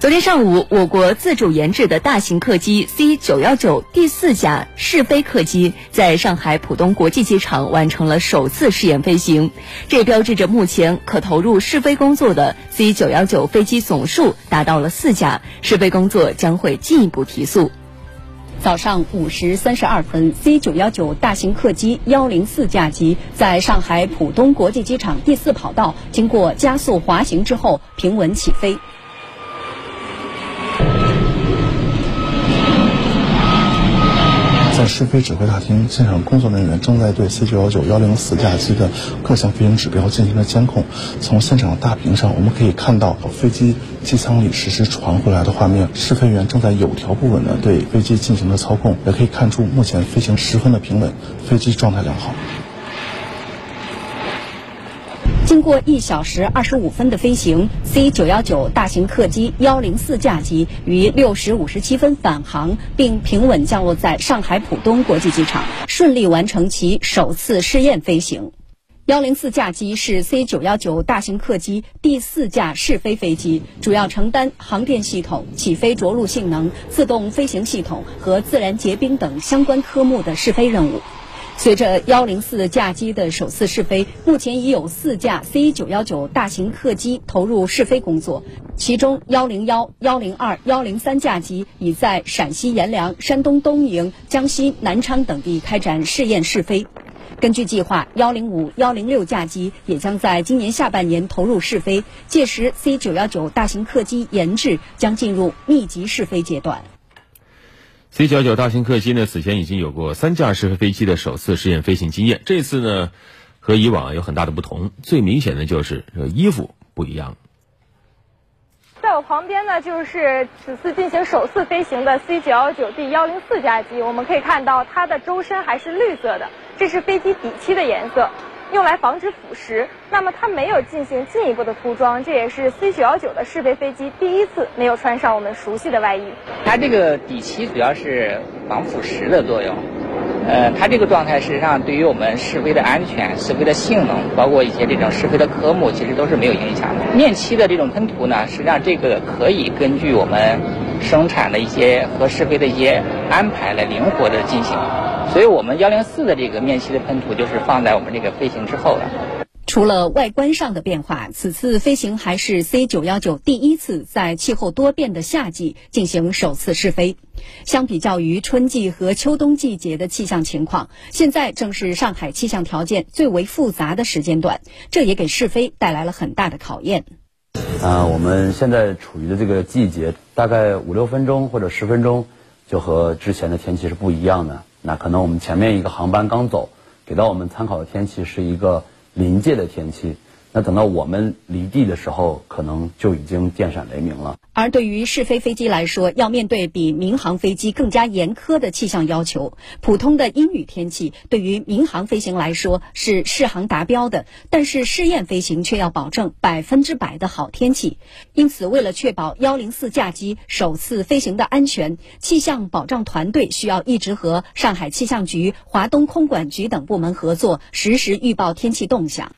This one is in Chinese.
昨天上午，我国自主研制的大型客机 C 九幺九第四架试飞客机在上海浦东国际机场完成了首次试验飞行，这标志着目前可投入试飞工作的 C 九幺九飞机总数达到了四架，试飞工作将会进一步提速。早上五时三十二分，C 九幺九大型客机幺零四架机在上海浦东国际机场第四跑道经过加速滑行之后平稳起飞。在试飞指挥大厅，现场工作人员正在对 C 九幺九幺零四架机的各项飞行指标进行了监控。从现场大屏上，我们可以看到飞机机舱里实时传回来的画面。试飞员正在有条不紊地对飞机进行了操控，也可以看出目前飞行十分的平稳，飞机状态良好。经过一小时二十五分的飞行，C 九幺九大型客机幺零四架机于六时五十七分返航，并平稳降落在上海浦东国际机场，顺利完成其首次试验飞行。幺零四架机是 C 九幺九大型客机第四架试飞飞机，主要承担航电系统、起飞着陆性能、自动飞行系统和自然结冰等相关科目的试飞任务。随着幺零四架机的首次试飞，目前已有四架 C 九幺九大型客机投入试飞工作，其中幺零幺、幺零二、幺零三架机已在陕西阎良、山东东营、江西南昌等地开展试验试飞。根据计划，幺零五、幺零六架机也将在今年下半年投入试飞，届时 C 九幺九大型客机研制将进入密集试飞阶段。C 九九大型客机呢，此前已经有过三架试飞飞机的首次试验飞行经验。这次呢，和以往有很大的不同。最明显的就是这衣服不一样。在我旁边呢，就是此次进行首次飞行的 C 九幺九 D 幺零四架机。我们可以看到，它的周身还是绿色的，这是飞机底漆的颜色。用来防止腐蚀，那么它没有进行进一步的涂装，这也是 C 九幺九的试飞飞机第一次没有穿上我们熟悉的外衣。它这个底漆主要是防腐蚀的作用，呃，它这个状态实际上对于我们试飞的安全、试飞的性能，包括一些这种试飞的科目，其实都是没有影响的。面漆的这种喷涂呢，实际上这个可以根据我们生产的一些和试飞的一些安排来灵活的进行。所以我们幺零四的这个面漆的喷涂就是放在我们这个飞行之后的。除了外观上的变化，此次飞行还是 C 九幺九第一次在气候多变的夏季进行首次试飞。相比较于春季和秋冬季节的气象情况，现在正是上海气象条件最为复杂的时间段，这也给试飞带来了很大的考验。啊，我们现在处于的这个季节，大概五六分钟或者十分钟，就和之前的天气是不一样的。那可能我们前面一个航班刚走，给到我们参考的天气是一个临界的天气。那等到我们离地的时候，可能就已经电闪雷鸣了。而对于试飞飞机来说，要面对比民航飞机更加严苛的气象要求。普通的阴雨天气对于民航飞行来说是适航达标的，但是试验飞行却要保证百分之百的好天气。因此，为了确保幺零四架机首次飞行的安全，气象保障团队需要一直和上海气象局、华东空管局等部门合作，实时预报天气动向。